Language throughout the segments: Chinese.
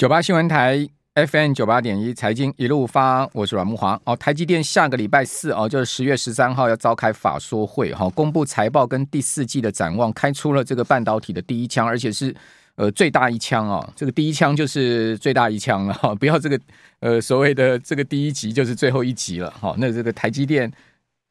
九八新闻台 FM 九八点一财经一路发，我是阮慕华。哦，台积电下个礼拜四哦，就是十月十三号要召开法说会哈、哦，公布财报跟第四季的展望，开出了这个半导体的第一枪，而且是呃最大一枪哦。这个第一枪就是最大一枪了哈、哦，不要这个呃所谓的这个第一集就是最后一集了哈、哦。那这个台积电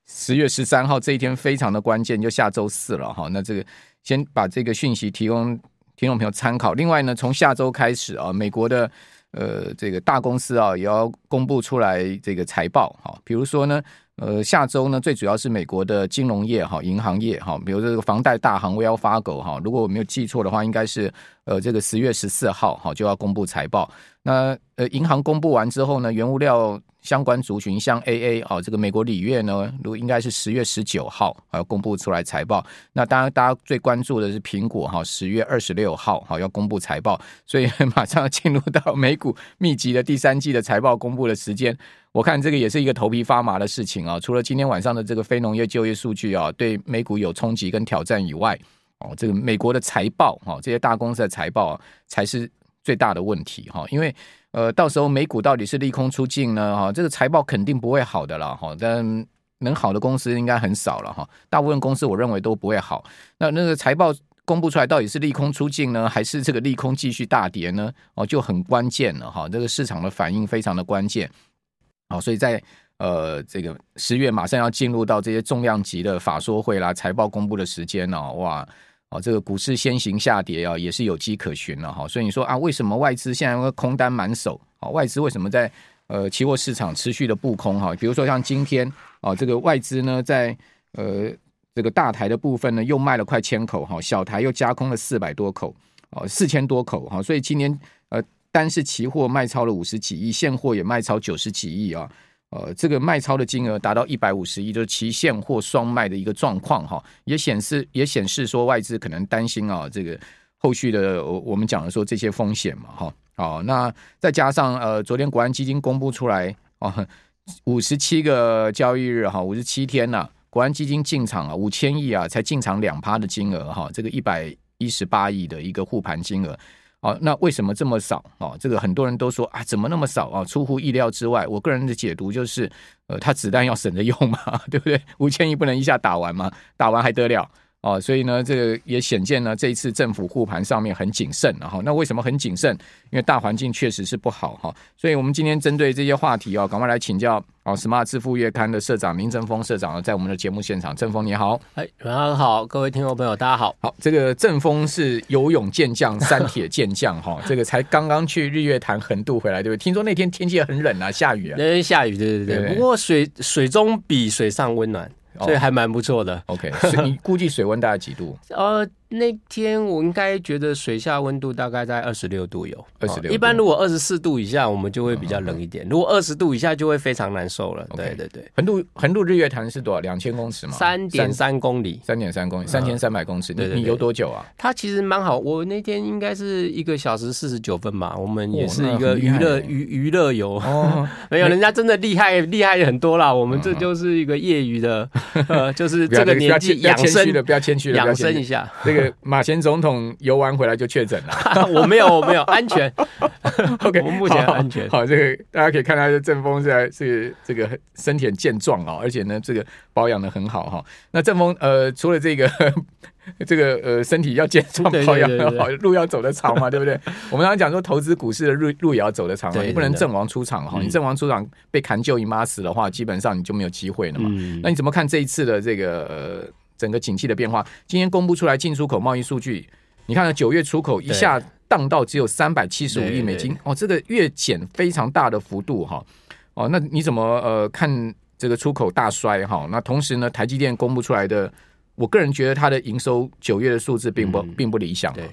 十月十三号这一天非常的关键，就下周四了哈、那这个先把这个讯息提供。听众朋友参考。另外呢，从下周开始啊，美国的呃这个大公司啊也要公布出来这个财报哈。比如说呢，呃下周呢最主要是美国的金融业哈，银行业哈，比如这个房贷大行 Wells Fargo 哈，如果我没有记错的话，应该是呃这个十月十四号哈就要公布财报。那呃银行公布完之后呢，原物料。相关族群像 AA 啊，这个美国锂业呢，如应该是十月十九号要公布出来财报。那当然，大家最关注的是苹果哈，十月二十六号哈要公布财报，所以 马上要进入到美股密集的第三季的财报公布的时间。我看这个也是一个头皮发麻的事情啊。除了今天晚上的这个非农业就业数据啊，对美股有冲击跟挑战以外，哦，这个美国的财报哈，这些大公司的财报才是最大的问题哈，因为。呃，到时候美股到底是利空出尽呢？哈，这个财报肯定不会好的了哈。但能好的公司应该很少了哈。大部分公司我认为都不会好。那那个财报公布出来，到底是利空出尽呢，还是这个利空继续大跌呢？哦，就很关键了哈。这个市场的反应非常的关键。好，所以在呃这个十月马上要进入到这些重量级的法说会啦、财报公布的时间呢，哇！哦，这个股市先行下跌啊，也是有迹可循了哈。所以你说啊，为什么外资现在空单满手？啊，外资为什么在呃期货市场持续的布空哈？比如说像今天啊，这个外资呢在呃这个大台的部分呢又卖了快千口哈，小台又加空了四百多口哦，四千多口哈。所以今年呃单是期货卖超了五十几亿，现货也卖超九十几亿啊。呃，这个卖超的金额达到一百五十亿，就是期现货双卖的一个状况哈，也显示也显示说外资可能担心啊，这个后续的我我们讲的说这些风险嘛哈，好，那再加上呃，昨天国安基金公布出来啊，五十七个交易日哈，五十七天呐、啊，国安基金进场啊五千亿啊，才进场两趴的金额哈，这个一百一十八亿的一个护盘金额。哦，那为什么这么少？哦，这个很多人都说啊，怎么那么少啊？出乎意料之外。我个人的解读就是，呃，他子弹要省着用嘛，对不对？五千亿不能一下打完嘛，打完还得了？哦，所以呢，这个也显见呢，这一次政府护盘上面很谨慎，然后那为什么很谨慎？因为大环境确实是不好哈。所以我们今天针对这些话题啊，赶快来请教哦，Smart 致富月刊的社长林正峰社长在我们的节目现场。正峰你好，哎，晚上好，各位听众朋友，大家好。好，这个正峰是游泳健将、三铁健将哈，这个才刚刚去日月潭横渡回来，对不对？听说那天天气很冷啊，下雨啊。那天下雨，对对对。对不过水水中比水上温暖。所以还蛮不错的。Oh, OK，你估计水温大概几度？呃。那天我应该觉得水下温度大概在二十六度有，二十六。一般如果二十四度以下，我们就会比较冷一点；如果二十度以下，就会非常难受了。对对对。横渡横渡日月潭是多少？两千公尺吗？三点三公里，三点三公里，三千三百公尺。你你游多久啊？它其实蛮好，我那天应该是一个小时四十九分吧。我们也是一个娱乐娱娱乐游哦，没有人家真的厉害厉害很多啦。我们这就是一个业余的，呃，就是这个年纪养生的，不要谦虚了，养生一下。这个马前总。总统游玩回来就确诊了，我没有，我没有，安全。OK，我目前安全。好，好，这个大家可以看到，这正风现在是这个身体很健壮啊，而且呢，这个保养的很好哈。那正风呃，除了这个 这个呃身体要健壮，保养很好，路要走得长嘛，对不对？我们刚刚讲说，投资股市的路路也要走得长嘛，你不能阵亡出场哈。你阵亡出场被砍救姨妈死的话，基本上你就没有机会了嘛。嗯、那你怎么看这一次的这个呃？整个景气的变化，今天公布出来进出口贸易数据，你看九月出口一下荡到只有三百七十五亿美金哦，这个月减非常大的幅度哈哦，那你怎么呃看这个出口大衰哈？那同时呢，台积电公布出来的，我个人觉得它的营收九月的数字并不并不理想。对。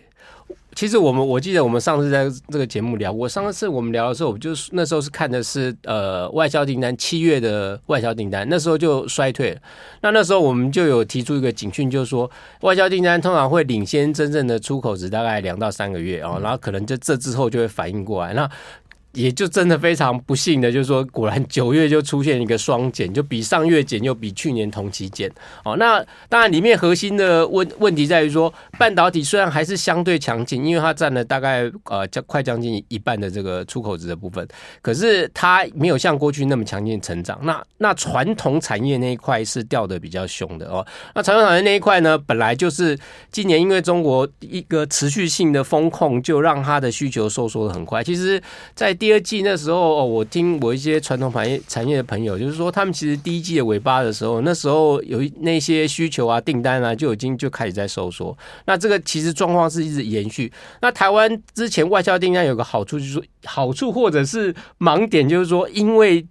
其实我们我记得我们上次在这个节目聊，我上次我们聊的时候，我就是那时候是看的是呃外销订单七月的外销订单，那时候就衰退了。那那时候我们就有提出一个警讯，就是说外销订单通常会领先真正的出口值大概两到三个月哦，然后可能就这之后就会反应过来。那也就真的非常不幸的，就是说，果然九月就出现一个双减，就比上月减，又比去年同期减。哦，那当然里面核心的问问题在于说，半导体虽然还是相对强劲，因为它占了大概呃将快将近一半的这个出口值的部分，可是它没有像过去那么强劲成长。那那传统产业那一块是掉的比较凶的哦。那传统产业那一块呢，本来就是今年因为中国一个持续性的风控，就让它的需求收缩的很快。其实，在第第二季那时候，我听我一些传统产业产业的朋友，就是说，他们其实第一季的尾巴的时候，那时候有那些需求啊、订单啊，就已经就开始在收缩。那这个其实状况是一直延续。那台湾之前外销订单有个好处，就是说好处或者是盲点，就是说，因为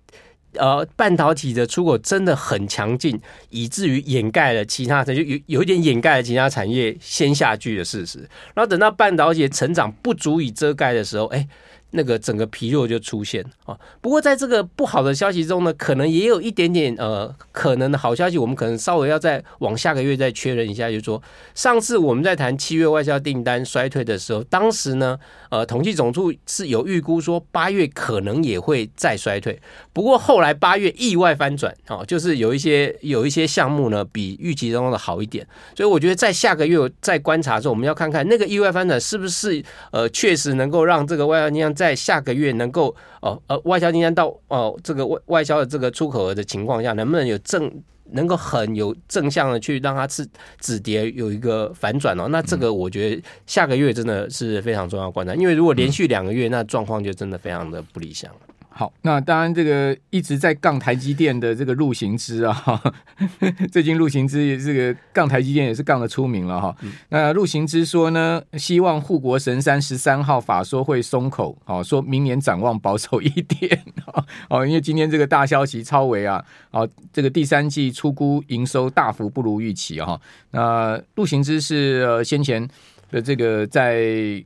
呃半导体的出口真的很强劲，以至于掩盖了其他，就有有一点掩盖了其他产业先下去的事实。然后等到半导体成长不足以遮盖的时候，哎。那个整个疲弱就出现啊，不过在这个不好的消息中呢，可能也有一点点呃可能的好消息，我们可能稍微要再往下个月再确认一下，就是说上次我们在谈七月外销订单衰退的时候，当时呢呃统计总处是有预估说八月可能也会再衰退，不过后来八月意外翻转啊，就是有一些有一些项目呢比预期中的好一点，所以我觉得在下个月再观察的时候，我们要看看那个意外翻转是不是呃确实能够让这个外销订单在下个月能够哦呃外销订单到哦这个外外销的这个出口额的情况下，能不能有正能够很有正向的去让它是止跌有一个反转哦？那这个我觉得下个月真的是非常重要观察，因为如果连续两个月，那状况就真的非常的不理想。好，那当然，这个一直在杠台积电的这个陆行之啊，最近陆行之这个杠台积电也是杠的出名了哈。嗯、那陆行之说呢，希望护国神山十三号法说会松口，哦，说明年展望保守一点，哦，因为今天这个大消息超微啊，哦，这个第三季出估营收大幅不如预期哈。那陆行之是呃先前的这个在。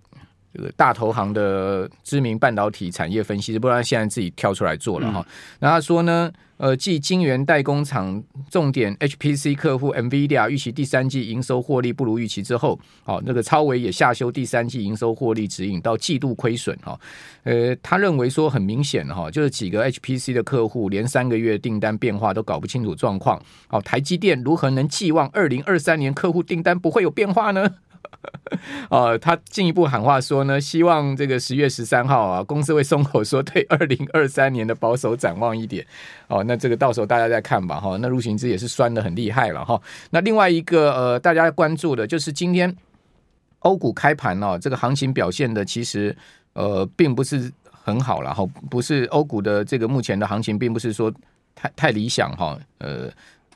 这个大投行的知名半导体产业分析师，不然现在自己跳出来做了哈。那、嗯、他说呢，呃，继晶圆代工厂重点 HPC 客户 NVIDIA 预期第三季营收获利不如预期之后，哦，那个超维也下修第三季营收获利指引到季度亏损哈。呃，他认为说很明显哈，就是几个 HPC 的客户连三个月订单变化都搞不清楚状况。哦，台积电如何能寄望二零二三年客户订单不会有变化呢？呃，他进一步喊话说呢，希望这个十月十三号啊，公司会松口说对二零二三年的保守展望一点。哦，那这个到时候大家再看吧。哈，那陆行之也是酸得很厉害了哈。那另外一个呃，大家关注的就是今天欧股开盘哦，这个行情表现的其实呃并不是很好了哈，不是欧股的这个目前的行情并不是说太太理想哈。呃，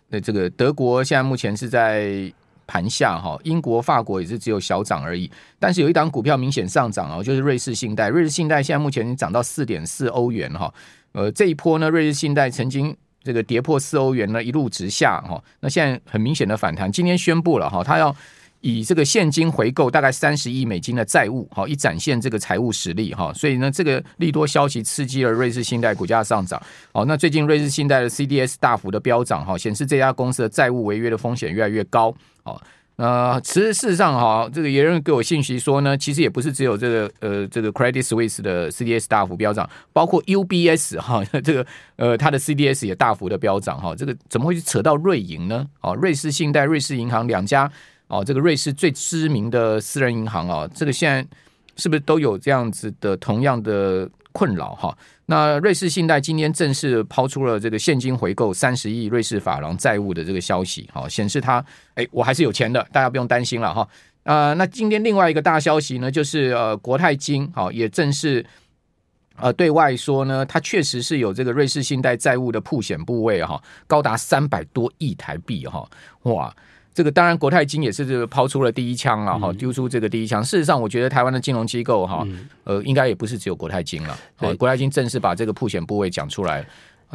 那这个德国现在目前是在。盘下哈，英国、法国也是只有小涨而已，但是有一档股票明显上涨哦，就是瑞士信贷。瑞士信贷现在目前涨到四点四欧元哈，呃，这一波呢，瑞士信贷曾经这个跌破四欧元呢，一路直下哈，那现在很明显的反弹，今天宣布了哈，它要以这个现金回购大概三十亿美金的债务，好，以展现这个财务实力哈，所以呢，这个利多消息刺激了瑞士信贷股价上涨。好，那最近瑞士信贷的 CDS 大幅的飙涨哈，显示这家公司的债务违约的风险越来越高。好，那，其实事实上哈，这个也有人给我信息说呢，其实也不是只有这个呃这个 Credit Suisse 的 CDS 大幅飙涨，包括 UBS 哈，这个呃它的 CDS 也大幅的飙涨哈，这个怎么会去扯到瑞银呢？哦，瑞士信贷、瑞士银行两家哦，这个瑞士最知名的私人银行啊，这个现在是不是都有这样子的同样的困扰哈？那瑞士信贷今天正式抛出了这个现金回购三十亿瑞士法郎债务的这个消息，好，显示他哎，我还是有钱的，大家不用担心了哈。呃，那今天另外一个大消息呢，就是呃，国泰金好也正式呃对外说呢，它确实是有这个瑞士信贷债务的曝险部位哈，高达三百多亿台币哈，哇。这个当然，国泰金也是这个抛出了第一枪了哈，丢出这个第一枪。事实上，我觉得台湾的金融机构哈，呃，应该也不是只有国泰金了。好，国泰金正式把这个破险部位讲出来。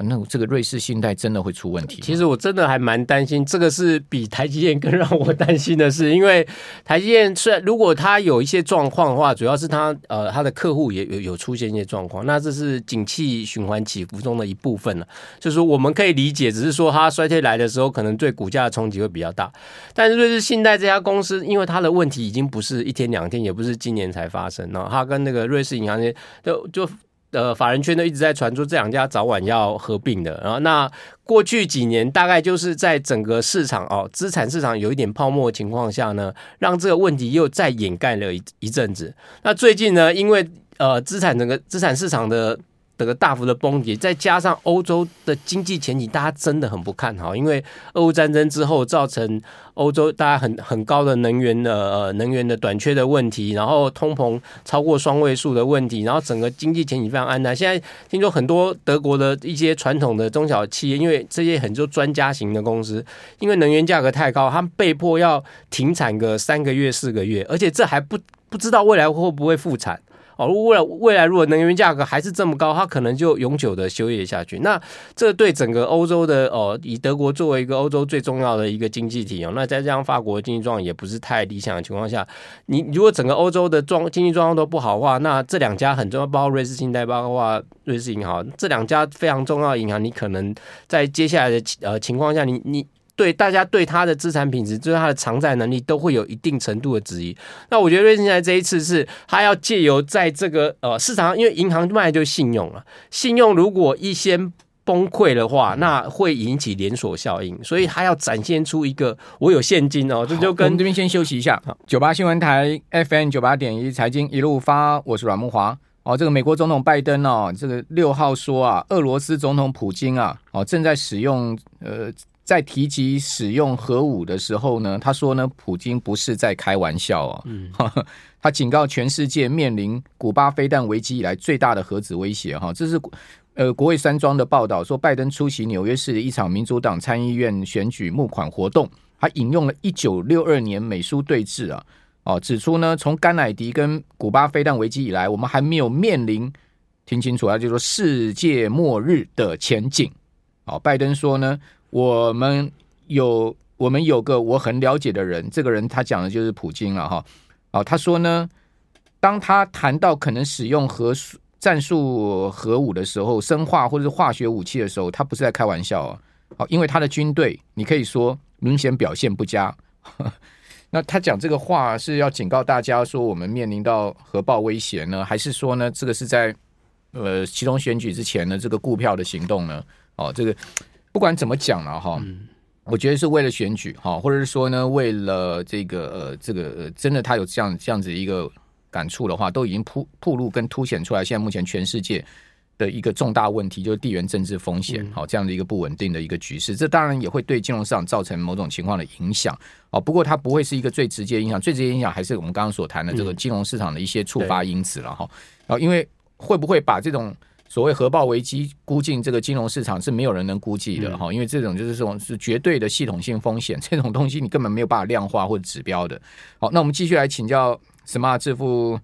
那这个瑞士信贷真的会出问题？其实我真的还蛮担心，这个是比台积电更让我担心的是，因为台积电虽然如果它有一些状况的话，主要是它呃它的客户也有有出现一些状况，那这是景气循环起伏中的一部分了。就是说我们可以理解，只是说它衰退来的时候，可能对股价的冲击会比较大。但是瑞士信贷这家公司，因为它的问题已经不是一天两天，也不是今年才发生，然后它跟那个瑞士银行就就。呃法人圈都一直在传出这两家早晚要合并的。然后那过去几年大概就是在整个市场哦资产市场有一点泡沫情况下呢，让这个问题又再掩盖了一一阵子。那最近呢，因为呃资产整个资产市场的。这个大幅的崩跌，再加上欧洲的经济前景，大家真的很不看好，因为俄乌战争之后造成欧洲大家很很高的能源的呃能源的短缺的问题，然后通膨超过双位数的问题，然后整个经济前景非常黯淡。现在听说很多德国的一些传统的中小企业，因为这些很多专家型的公司，因为能源价格太高，他们被迫要停产个三个月四个月，而且这还不不知道未来会不会复产。哦，未来未来如果能源价格还是这么高，它可能就永久的休业下去。那这对整个欧洲的哦，以德国作为一个欧洲最重要的一个经济体哦，那再加上法国经济状况也不是太理想的情况下，你如果整个欧洲的状经济状况都不好的话，那这两家很重要，包括瑞士信贷，包括瑞士银行，这两家非常重要的银行，你可能在接下来的呃情况下，你你。对大家对他的资产品质，就是他的偿债能力，都会有一定程度的质疑。那我觉得瑞信在这一次是，他要借由在这个呃市场上，因为银行卖的就是信用了，信用如果一先崩溃的话，那会引起连锁效应，所以他要展现出一个我有现金哦，这就跟我们这边先休息一下。九八新闻台 FM 九八点一财经一路发，我是阮木华。哦，这个美国总统拜登哦，这个六号说啊，俄罗斯总统普京啊，哦正在使用呃。在提及使用核武的时候呢，他说呢，普京不是在开玩笑哦，嗯，他警告全世界面临古巴飞弹危机以来最大的核子威胁哈。这是呃国会山庄的报道说，拜登出席纽约市的一场民主党参议院选举募款活动，他引用了一九六二年美苏对峙啊，哦，指出呢，从甘乃迪跟古巴飞弹危机以来，我们还没有面临听清楚啊，就是说世界末日的前景。哦，拜登说呢。我们有我们有个我很了解的人，这个人他讲的就是普京了哈。哦，他说呢，当他谈到可能使用核战术核武的时候，生化或者是化学武器的时候，他不是在开玩笑啊。哦，因为他的军队，你可以说明显表现不佳。那他讲这个话是要警告大家说，我们面临到核爆威胁呢，还是说呢，这个是在呃其中选举之前的这个顾票的行动呢？哦，这个。不管怎么讲了哈，我觉得是为了选举哈，或者是说呢，为了这个呃，这个呃真的他有这样这样子一个感触的话，都已经铺铺路跟凸显出来。现在目前全世界的一个重大问题，就是地缘政治风险，好这样的一个不稳定的一个局势，这当然也会对金融市场造成某种情况的影响。哦，不过它不会是一个最直接影响，最直接影响还是我们刚刚所谈的这个金融市场的一些触发因子了哈。啊，因为会不会把这种所谓核爆危机估计这个金融市场是没有人能估计的哈，嗯、因为这种就是这种是绝对的系统性风险，这种东西你根本没有办法量化或者指标的。好，那我们继续来请教 Smart 致富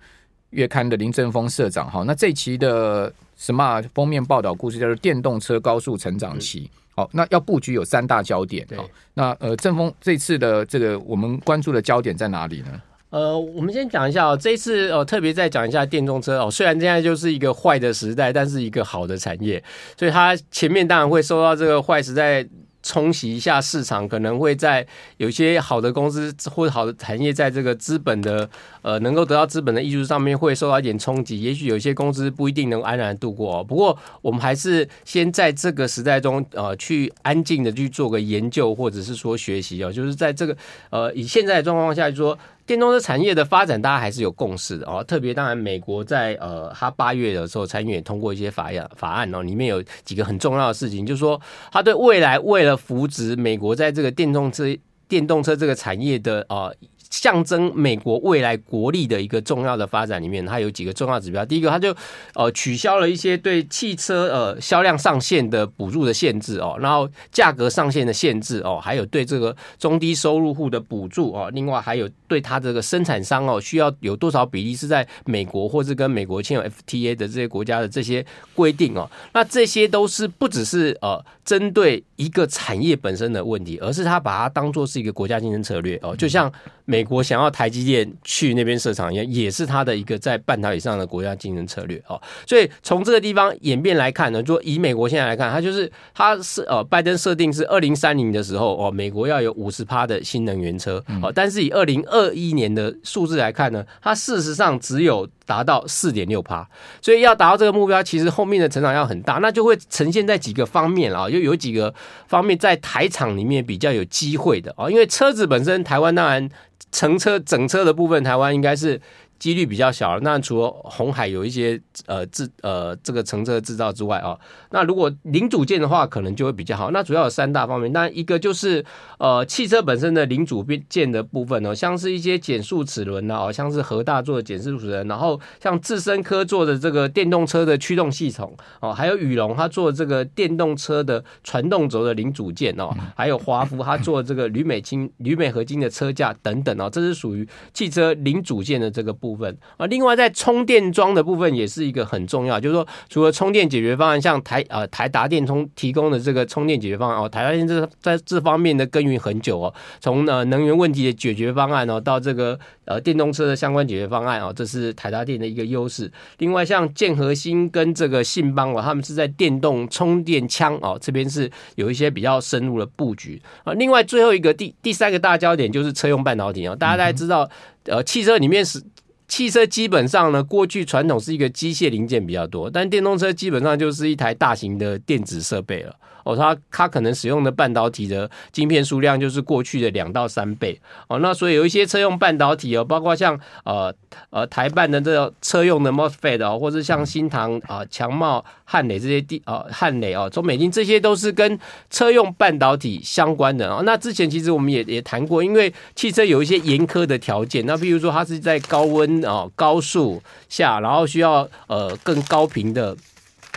月刊的林正峰社长哈。那这期的 Smart 封面报道故事叫做电动车高速成长期。好，那要布局有三大焦点。好，那呃正峰这次的这个我们关注的焦点在哪里呢？呃，我们先讲一下哦，这一次哦，特别再讲一下电动车哦。虽然现在就是一个坏的时代，但是一个好的产业，所以它前面当然会受到这个坏时代冲洗一下市场，可能会在有些好的公司或者好的产业，在这个资本的呃能够得到资本的艺术上面会受到一点冲击。也许有些公司不一定能安然度过哦。不过我们还是先在这个时代中呃去安静的去做个研究，或者是说学习哦。就是在这个呃以现在的状况下来说。电动车产业的发展，大家还是有共识的哦。特别当然，美国在呃，他八月的时候参议院通过一些法案法案哦，里面有几个很重要的事情，就是说，他对未来为了扶植美国在这个电动车电动车这个产业的呃。象征美国未来国力的一个重要的发展里面，它有几个重要指标。第一个，它就呃取消了一些对汽车呃销量上限的补助的限制哦，然后价格上限的限制哦，还有对这个中低收入户的补助哦，另外还有对它这个生产商哦需要有多少比例是在美国或是跟美国签有 FTA 的这些国家的这些规定哦，那这些都是不只是呃针对一个产业本身的问题，而是他把它当做是一个国家竞争策略哦，就像美。美国想要台积电去那边设厂一样，也是它的一个在半导体上的国家竞争策略哦。所以从这个地方演变来看呢，就以美国现在来看，它就是它是呃，拜登设定是二零三零的时候哦，美国要有五十趴的新能源车哦，但是以二零二一年的数字来看呢，它事实上只有达到四点六趴，所以要达到这个目标，其实后面的成长要很大，那就会呈现在几个方面啊，又有几个方面在台厂里面比较有机会的啊，因为车子本身台湾当然乘车整车的部分，台湾应该是。几率比较小了。那除了红海有一些呃制呃这个乘车制造之外啊、哦，那如果零组件的话，可能就会比较好。那主要有三大方面。那一个就是呃汽车本身的零组件的部分哦，像是一些减速齿轮啊，哦，像是和大做的减速齿轮，然后像智深科做的这个电动车的驱动系统哦，还有宇龙它做这个电动车的传动轴的零组件哦，还有华孚它做这个铝镁金 铝镁合金的车架等等哦，这是属于汽车零组件的这个部分啊，另外在充电桩的部分也是一个很重要，就是说除了充电解决方案，像台呃台达电充提供的这个充电解决方案哦，台达电这在这方面的耕耘很久哦，从呃能源问题的解决方案哦，到这个呃电动车的相关解决方案哦，这是台达电的一个优势。另外像建和兴跟这个信邦哦，他们是在电动充电枪哦这边是有一些比较深入的布局啊。另外最后一个第第三个大焦点就是车用半导体哦，大家大家知道呃汽车里面是。汽车基本上呢，过去传统是一个机械零件比较多，但电动车基本上就是一台大型的电子设备了。哦，它它可能使用的半导体的晶片数量就是过去的两到三倍。哦，那所以有一些车用半导体哦，包括像呃呃台办的这个车用的 MOSFET 哦，或者像新唐啊、强茂、汉磊这些地啊汉磊哦、中美晶这些都是跟车用半导体相关的。哦，那之前其实我们也也谈过，因为汽车有一些严苛的条件，那比如说它是在高温啊、高速下，然后需要呃更高频的。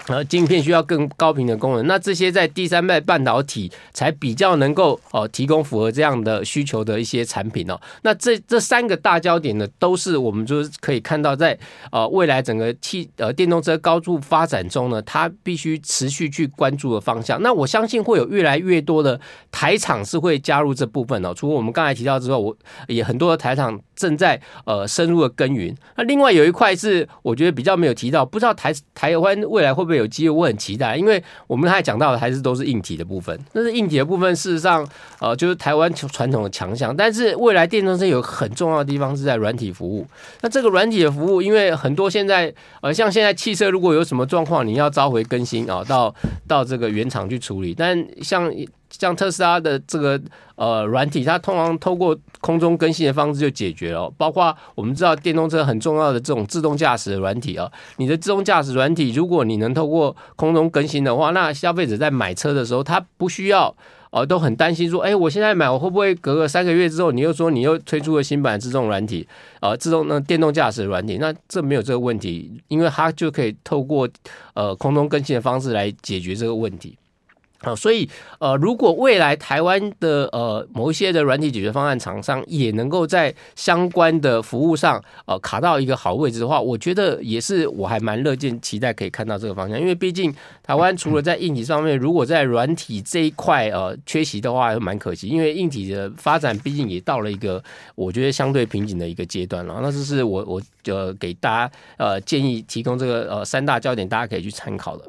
然后，晶片需要更高频的功能，那这些在第三代半导体才比较能够哦提供符合这样的需求的一些产品哦。那这这三个大焦点呢，都是我们就是可以看到在呃未来整个汽呃电动车高速发展中呢，它必须持续去关注的方向。那我相信会有越来越多的台厂是会加入这部分哦。除了我们刚才提到之后，我也很多的台厂正在呃深入的耕耘。那另外有一块是我觉得比较没有提到，不知道台台湾未来会不会。有机会，我很期待，因为我们刚才讲到的还是都是硬体的部分。但是硬体的部分，事实上，呃，就是台湾传统的强项。但是未来电动车有很重要的地方是在软体服务。那这个软体的服务，因为很多现在，呃，像现在汽车如果有什么状况，你要召回更新啊，到到这个原厂去处理。但像像特斯拉的这个呃软体，它通常透过空中更新的方式就解决了。包括我们知道电动车很重要的这种自动驾驶的软体啊，你的自动驾驶软体，如果你能透过空中更新的话，那消费者在买车的时候，他不需要呃都很担心说，哎，我现在买，我会不会隔个三个月之后，你又说你又推出了新版自动软体，呃，自动那电动驾驶软体，那这没有这个问题，因为它就可以透过呃空中更新的方式来解决这个问题。啊，所以呃，如果未来台湾的呃某一些的软体解决方案厂商也能够在相关的服务上呃卡到一个好位置的话，我觉得也是我还蛮乐见期待可以看到这个方向，因为毕竟台湾除了在硬体上面，如果在软体这一块呃缺席的话，蛮可惜，因为硬体的发展毕竟也到了一个我觉得相对瓶颈的一个阶段了。那这是我我呃给大家呃建议提供这个呃三大焦点，大家可以去参考的。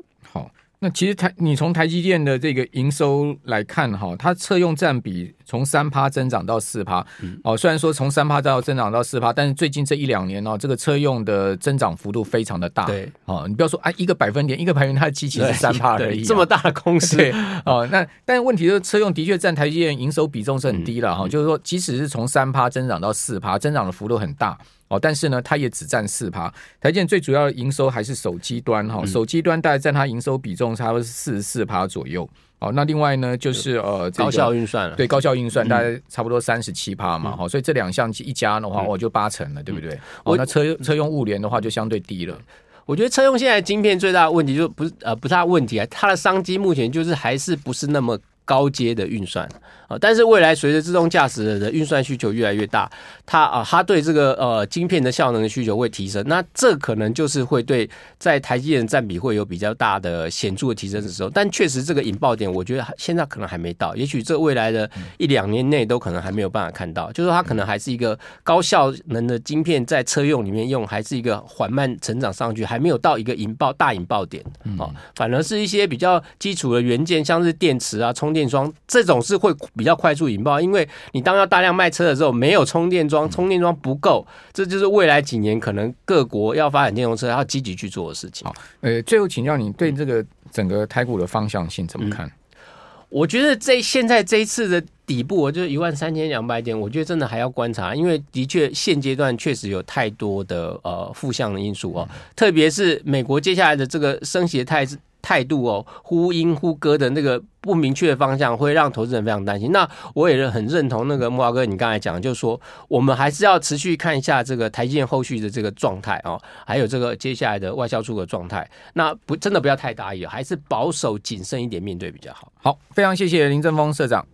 好。那其实台，你从台积电的这个营收来看，哈，它车用占比从三趴增长到四趴，哦，虽然说从三趴到增长到四趴，但是最近这一两年哦，这个车用的增长幅度非常的大，对，哦，你不要说啊，一个百分点，一个百分点，它的机器是三趴而已，这么大的公司，哦，那但是问题是，车用的确占台积电营收比重是很低了，哈，就是说，即使是从三趴增长到四趴，增长的幅度很大。哦，但是呢，它也只占四趴。台积电最主要的营收还是手机端哈，手机端大概占它营收比重差不多是四十四趴左右。哦，那另外呢，就是呃，高效运算了，对，高效运算大概差不多三十七趴嘛。好，所以这两项一加的话，我就八成了，对不对？哦，那车车用物联的话就相对低了。我觉得车用现在晶片最大的问题就不是呃不是它问题啊，它的商机目前就是还是不是那么。高阶的运算啊。但是未来随着自动驾驶的运算需求越来越大，它啊，它对这个呃晶片的效能的需求会提升，那这可能就是会对在台积电占比会有比较大的显著的提升的时候。但确实这个引爆点，我觉得现在可能还没到，也许这未来的一两年内都可能还没有办法看到，就是说它可能还是一个高效能的晶片在车用里面用，还是一个缓慢成长上去，还没有到一个引爆大引爆点啊，反而是一些比较基础的元件，像是电池啊、充电桩这种是会比较快速引爆，因为你当要大量卖车的时候，没有充电桩，充电桩不够，这就是未来几年可能各国要发展电动车要积极去做的事情。好，呃，最后请教你对这个整个台股的方向性怎么看？嗯、我觉得这现在这一次的底部，我就一万三千两百点，我觉得真的还要观察，因为的确现阶段确实有太多的呃负向的因素哦，特别是美国接下来的这个升息态势。态度哦，忽阴忽歌的那个不明确的方向，会让投资人非常担心。那我也很认同那个木华哥，你刚才讲，就是说我们还是要持续看一下这个台积电后续的这个状态哦，还有这个接下来的外销出口状态。那不真的不要太大意，还是保守谨慎一点面对比较好。好，非常谢谢林正峰社长。